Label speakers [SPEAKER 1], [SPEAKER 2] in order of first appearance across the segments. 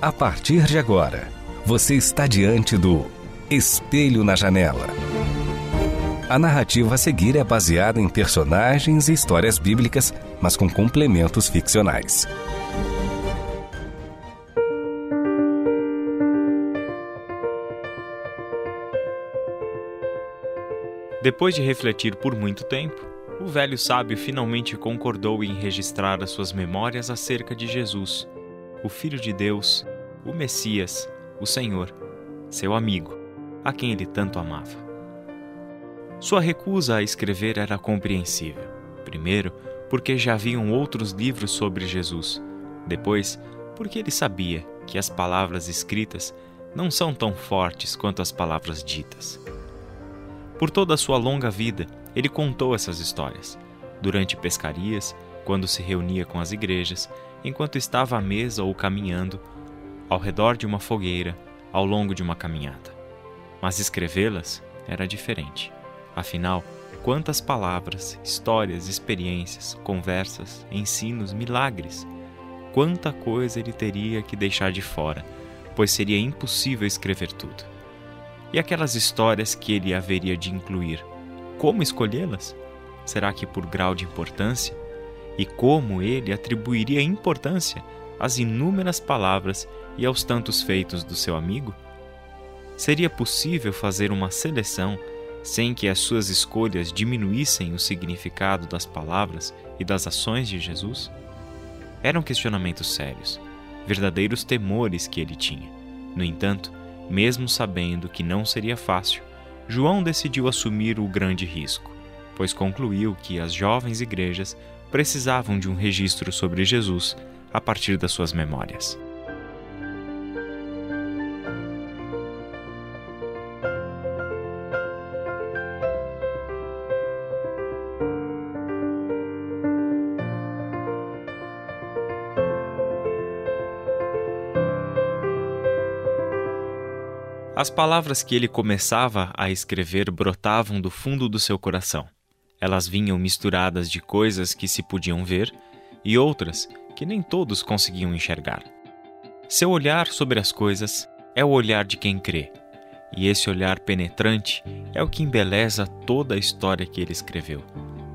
[SPEAKER 1] A partir de agora, você está diante do Espelho na Janela. A narrativa a seguir é baseada em personagens e histórias bíblicas, mas com complementos ficcionais.
[SPEAKER 2] Depois de refletir por muito tempo, o velho sábio finalmente concordou em registrar as suas memórias acerca de Jesus, o Filho de Deus, o Messias, o Senhor, seu amigo, a quem ele tanto amava. Sua recusa a escrever era compreensível. Primeiro, porque já haviam outros livros sobre Jesus. Depois, porque ele sabia que as palavras escritas não são tão fortes quanto as palavras ditas. Por toda a sua longa vida, ele contou essas histórias. Durante pescarias, quando se reunia com as igrejas, enquanto estava à mesa ou caminhando, ao redor de uma fogueira, ao longo de uma caminhada. Mas escrevê-las era diferente. Afinal, quantas palavras, histórias, experiências, conversas, ensinos, milagres. Quanta coisa ele teria que deixar de fora, pois seria impossível escrever tudo. E aquelas histórias que ele haveria de incluir, como escolhê-las? Será que por grau de importância? E como ele atribuiria importância às inúmeras palavras e aos tantos feitos do seu amigo? Seria possível fazer uma seleção sem que as suas escolhas diminuíssem o significado das palavras e das ações de Jesus? Eram questionamentos sérios, verdadeiros temores que ele tinha. No entanto, mesmo sabendo que não seria fácil, João decidiu assumir o grande risco, pois concluiu que as jovens igrejas precisavam de um registro sobre Jesus a partir das suas memórias. As palavras que ele começava a escrever brotavam do fundo do seu coração. Elas vinham misturadas de coisas que se podiam ver e outras que nem todos conseguiam enxergar. Seu olhar sobre as coisas é o olhar de quem crê, e esse olhar penetrante é o que embeleza toda a história que ele escreveu.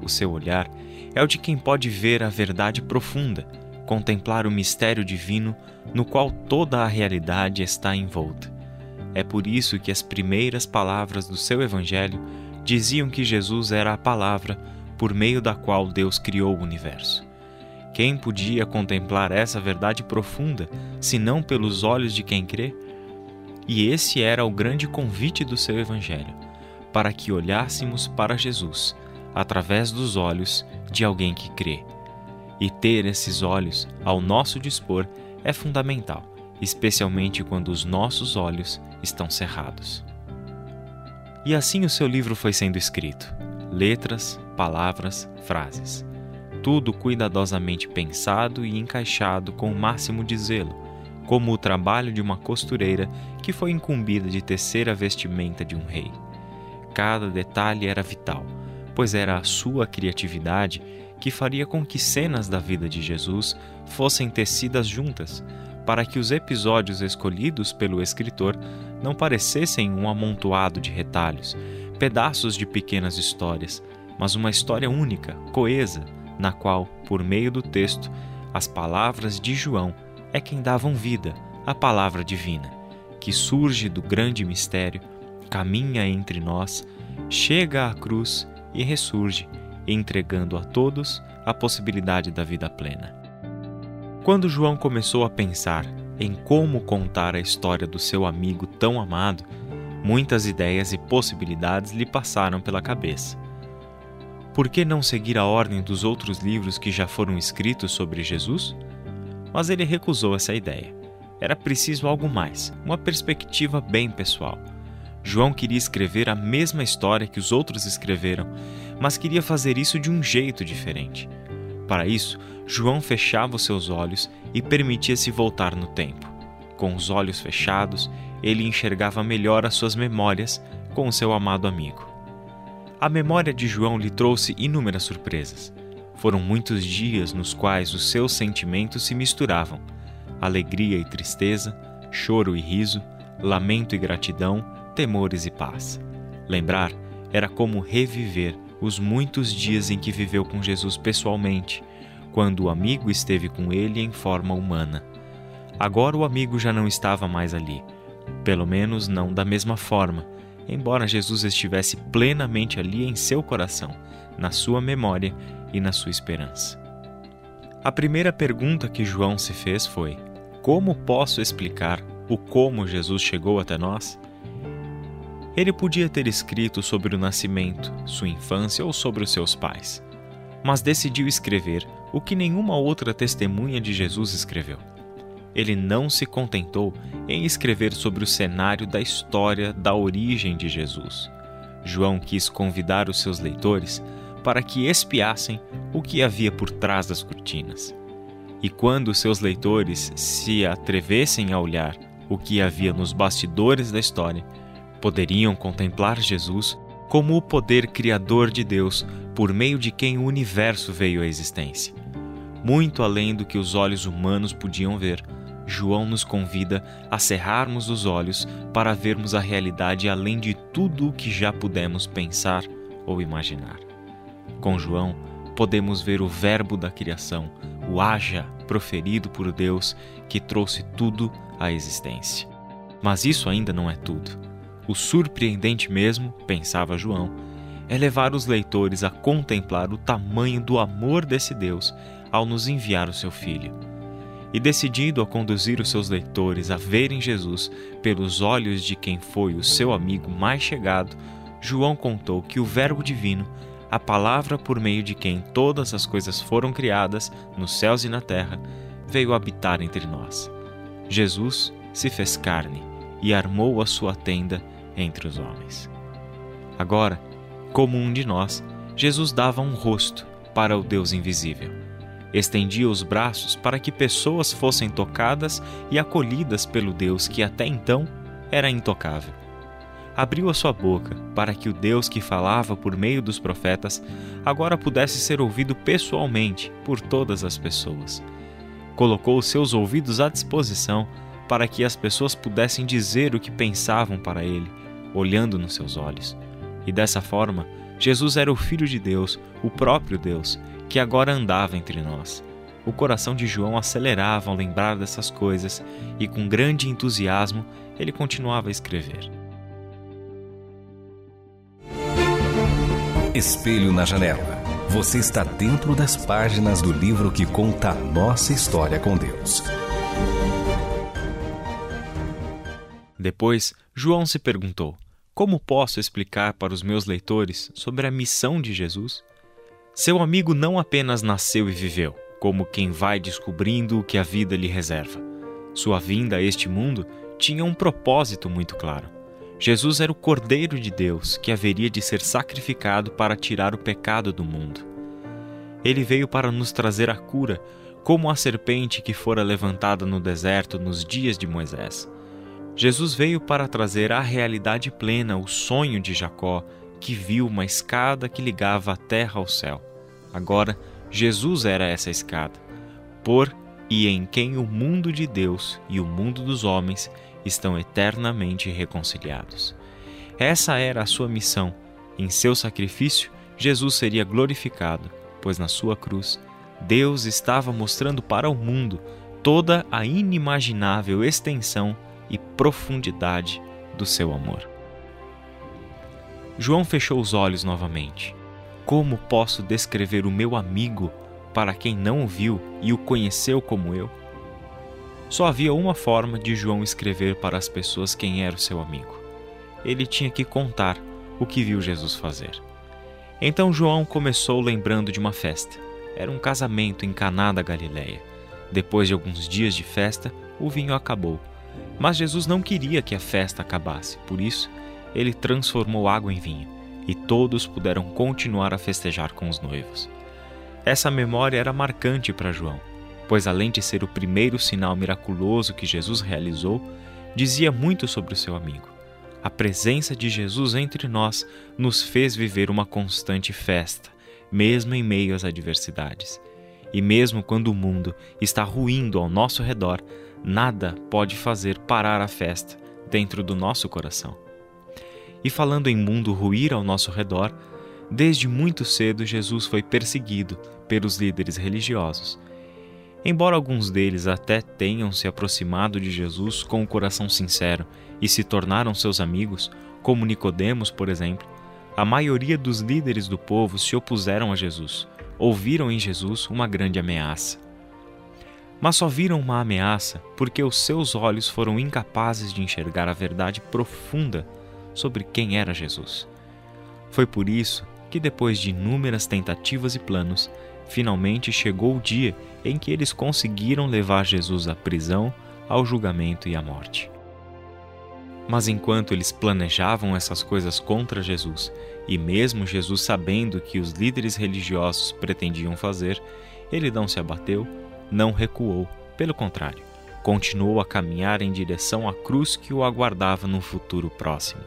[SPEAKER 2] O seu olhar é o de quem pode ver a verdade profunda, contemplar o mistério divino no qual toda a realidade está envolta. É por isso que as primeiras palavras do seu Evangelho diziam que Jesus era a palavra por meio da qual Deus criou o universo. Quem podia contemplar essa verdade profunda, se não pelos olhos de quem crê? E esse era o grande convite do seu Evangelho, para que olhássemos para Jesus através dos olhos de alguém que crê. E ter esses olhos ao nosso dispor é fundamental especialmente quando os nossos olhos estão cerrados. E assim o seu livro foi sendo escrito: letras, palavras, frases. Tudo cuidadosamente pensado e encaixado com o máximo de zelo, como o trabalho de uma costureira que foi incumbida de tecer a vestimenta de um rei. Cada detalhe era vital, pois era a sua criatividade que faria com que cenas da vida de Jesus fossem tecidas juntas, para que os episódios escolhidos pelo escritor não parecessem um amontoado de retalhos, pedaços de pequenas histórias, mas uma história única, coesa, na qual, por meio do texto, as palavras de João é quem davam vida à palavra divina, que surge do grande mistério, caminha entre nós, chega à cruz e ressurge, entregando a todos a possibilidade da vida plena. Quando João começou a pensar em como contar a história do seu amigo tão amado, muitas ideias e possibilidades lhe passaram pela cabeça. Por que não seguir a ordem dos outros livros que já foram escritos sobre Jesus? Mas ele recusou essa ideia. era preciso algo mais, uma perspectiva bem pessoal. João queria escrever a mesma história que os outros escreveram, mas queria fazer isso de um jeito diferente. Para isso, João fechava os seus olhos e permitia-se voltar no tempo. Com os olhos fechados, ele enxergava melhor as suas memórias com o seu amado amigo. A memória de João lhe trouxe inúmeras surpresas. Foram muitos dias nos quais os seus sentimentos se misturavam: alegria e tristeza, choro e riso, lamento e gratidão, temores e paz. Lembrar era como reviver os muitos dias em que viveu com Jesus pessoalmente, quando o amigo esteve com ele em forma humana. Agora o amigo já não estava mais ali, pelo menos não da mesma forma, embora Jesus estivesse plenamente ali em seu coração, na sua memória e na sua esperança. A primeira pergunta que João se fez foi: Como posso explicar o como Jesus chegou até nós? Ele podia ter escrito sobre o nascimento, sua infância ou sobre os seus pais, mas decidiu escrever o que nenhuma outra testemunha de Jesus escreveu. Ele não se contentou em escrever sobre o cenário da história da origem de Jesus. João quis convidar os seus leitores para que espiassem o que havia por trás das cortinas. E quando seus leitores se atrevessem a olhar o que havia nos bastidores da história, poderiam contemplar Jesus como o poder criador de Deus por meio de quem o universo veio à existência. Muito além do que os olhos humanos podiam ver, João nos convida a cerrarmos os olhos para vermos a realidade além de tudo o que já pudemos pensar ou imaginar. Com João, podemos ver o Verbo da criação, o haja proferido por Deus que trouxe tudo à existência. Mas isso ainda não é tudo. O surpreendente mesmo, pensava João, é levar os leitores a contemplar o tamanho do amor desse Deus ao nos enviar o seu Filho. E decidido a conduzir os seus leitores a verem Jesus pelos olhos de quem foi o seu amigo mais chegado, João contou que o Verbo Divino, a palavra por meio de quem todas as coisas foram criadas, nos céus e na terra, veio habitar entre nós. Jesus se fez carne e armou a sua tenda entre os homens. Agora, como um de nós, Jesus dava um rosto para o Deus invisível. Estendia os braços para que pessoas fossem tocadas e acolhidas pelo Deus que até então era intocável. Abriu a sua boca para que o Deus que falava por meio dos profetas agora pudesse ser ouvido pessoalmente por todas as pessoas. Colocou os seus ouvidos à disposição para que as pessoas pudessem dizer o que pensavam para ele olhando nos seus olhos. E dessa forma, Jesus era o Filho de Deus, o próprio Deus, que agora andava entre nós. O coração de João acelerava ao lembrar dessas coisas e, com grande entusiasmo, ele continuava a escrever.
[SPEAKER 1] Espelho na janela. Você está dentro das páginas do livro que conta a nossa história com Deus.
[SPEAKER 2] Depois, João se perguntou: como posso explicar para os meus leitores sobre a missão de Jesus? Seu amigo não apenas nasceu e viveu, como quem vai descobrindo o que a vida lhe reserva. Sua vinda a este mundo tinha um propósito muito claro. Jesus era o Cordeiro de Deus que haveria de ser sacrificado para tirar o pecado do mundo. Ele veio para nos trazer a cura, como a serpente que fora levantada no deserto nos dias de Moisés. Jesus veio para trazer à realidade plena o sonho de Jacó, que viu uma escada que ligava a terra ao céu. Agora, Jesus era essa escada, por e em quem o mundo de Deus e o mundo dos homens estão eternamente reconciliados. Essa era a sua missão. Em seu sacrifício, Jesus seria glorificado, pois na sua cruz, Deus estava mostrando para o mundo toda a inimaginável extensão e profundidade do seu amor. João fechou os olhos novamente. Como posso descrever o meu amigo para quem não o viu e o conheceu como eu? Só havia uma forma de João escrever para as pessoas quem era o seu amigo. Ele tinha que contar o que viu Jesus fazer. Então João começou lembrando de uma festa. Era um casamento em Caná da Galileia. Depois de alguns dias de festa, o vinho acabou. Mas Jesus não queria que a festa acabasse, por isso, ele transformou água em vinho, e todos puderam continuar a festejar com os noivos. Essa memória era marcante para João, pois além de ser o primeiro sinal miraculoso que Jesus realizou, dizia muito sobre o seu amigo. A presença de Jesus entre nós nos fez viver uma constante festa, mesmo em meio às adversidades. E mesmo quando o mundo está ruindo ao nosso redor, nada pode fazer parar a festa dentro do nosso coração. E falando em mundo ruir ao nosso redor, desde muito cedo Jesus foi perseguido pelos líderes religiosos. Embora alguns deles até tenham se aproximado de Jesus com o coração sincero e se tornaram seus amigos, como Nicodemos, por exemplo, a maioria dos líderes do povo se opuseram a Jesus, ouviram em Jesus uma grande ameaça. Mas só viram uma ameaça porque os seus olhos foram incapazes de enxergar a verdade profunda sobre quem era Jesus. Foi por isso que, depois de inúmeras tentativas e planos, finalmente chegou o dia em que eles conseguiram levar Jesus à prisão, ao julgamento e à morte. Mas enquanto eles planejavam essas coisas contra Jesus, e mesmo Jesus sabendo que os líderes religiosos pretendiam fazer, ele não se abateu, não recuou, pelo contrário, continuou a caminhar em direção à cruz que o aguardava no futuro próximo.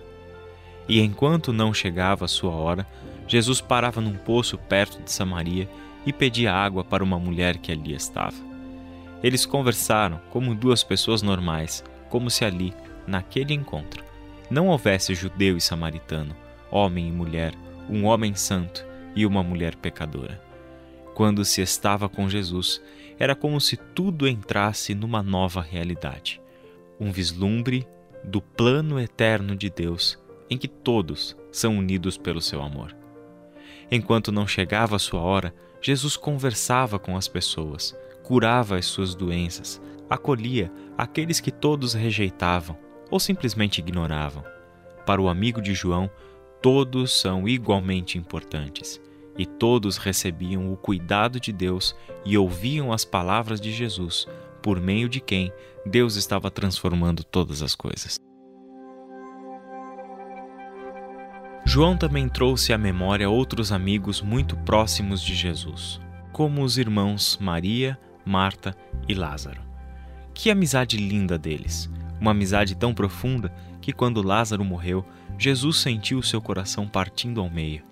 [SPEAKER 2] E enquanto não chegava a sua hora, Jesus parava num poço perto de Samaria e pedia água para uma mulher que ali estava. Eles conversaram como duas pessoas normais, como se ali naquele encontro, não houvesse judeu e samaritano, homem e mulher, um homem santo e uma mulher pecadora. Quando se estava com Jesus, era como se tudo entrasse numa nova realidade, um vislumbre do plano eterno de Deus em que todos são unidos pelo seu amor. Enquanto não chegava a sua hora, Jesus conversava com as pessoas, curava as suas doenças, acolhia aqueles que todos rejeitavam ou simplesmente ignoravam. Para o amigo de João, todos são igualmente importantes e todos recebiam o cuidado de Deus e ouviam as palavras de Jesus, por meio de quem Deus estava transformando todas as coisas. João também trouxe à memória outros amigos muito próximos de Jesus, como os irmãos Maria, Marta e Lázaro. Que amizade linda deles! Uma amizade tão profunda que, quando Lázaro morreu, Jesus sentiu seu coração partindo ao meio.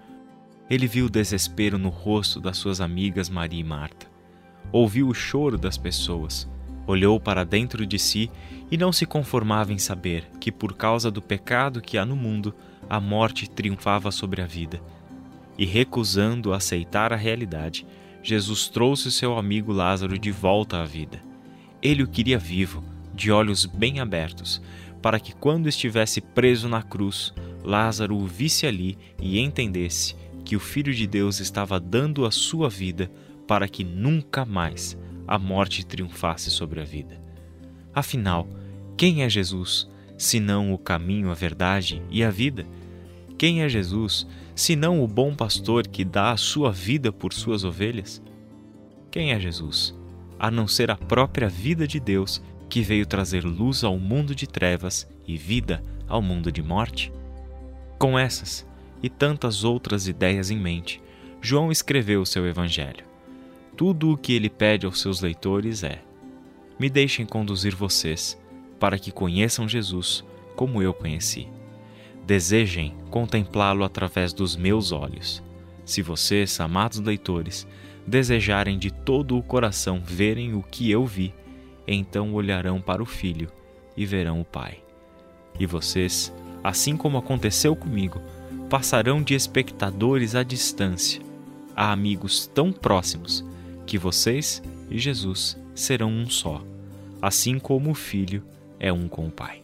[SPEAKER 2] Ele viu o desespero no rosto das suas amigas Maria e Marta. Ouviu o choro das pessoas. Olhou para dentro de si e não se conformava em saber que, por causa do pecado que há no mundo, a morte triunfava sobre a vida. E recusando aceitar a realidade, Jesus trouxe seu amigo Lázaro de volta à vida. Ele o queria vivo de olhos bem abertos, para que quando estivesse preso na cruz, Lázaro o visse ali e entendesse que o Filho de Deus estava dando a sua vida para que nunca mais a morte triunfasse sobre a vida. Afinal, quem é Jesus, senão o caminho, a verdade e a vida? Quem é Jesus, senão o bom pastor que dá a sua vida por suas ovelhas? Quem é Jesus, a não ser a própria vida de Deus que veio trazer luz ao mundo de trevas e vida ao mundo de morte? Com essas e tantas outras ideias em mente, João escreveu o seu Evangelho. Tudo o que ele pede aos seus leitores é: me deixem conduzir vocês para que conheçam Jesus como eu conheci. Desejem contemplá-lo através dos meus olhos. Se vocês, amados leitores, desejarem de todo o coração verem o que eu vi, então olharão para o Filho e verão o Pai. E vocês, assim como aconteceu comigo, passarão de espectadores à distância a amigos tão próximos que vocês e Jesus serão um só, assim como o Filho é um com o Pai.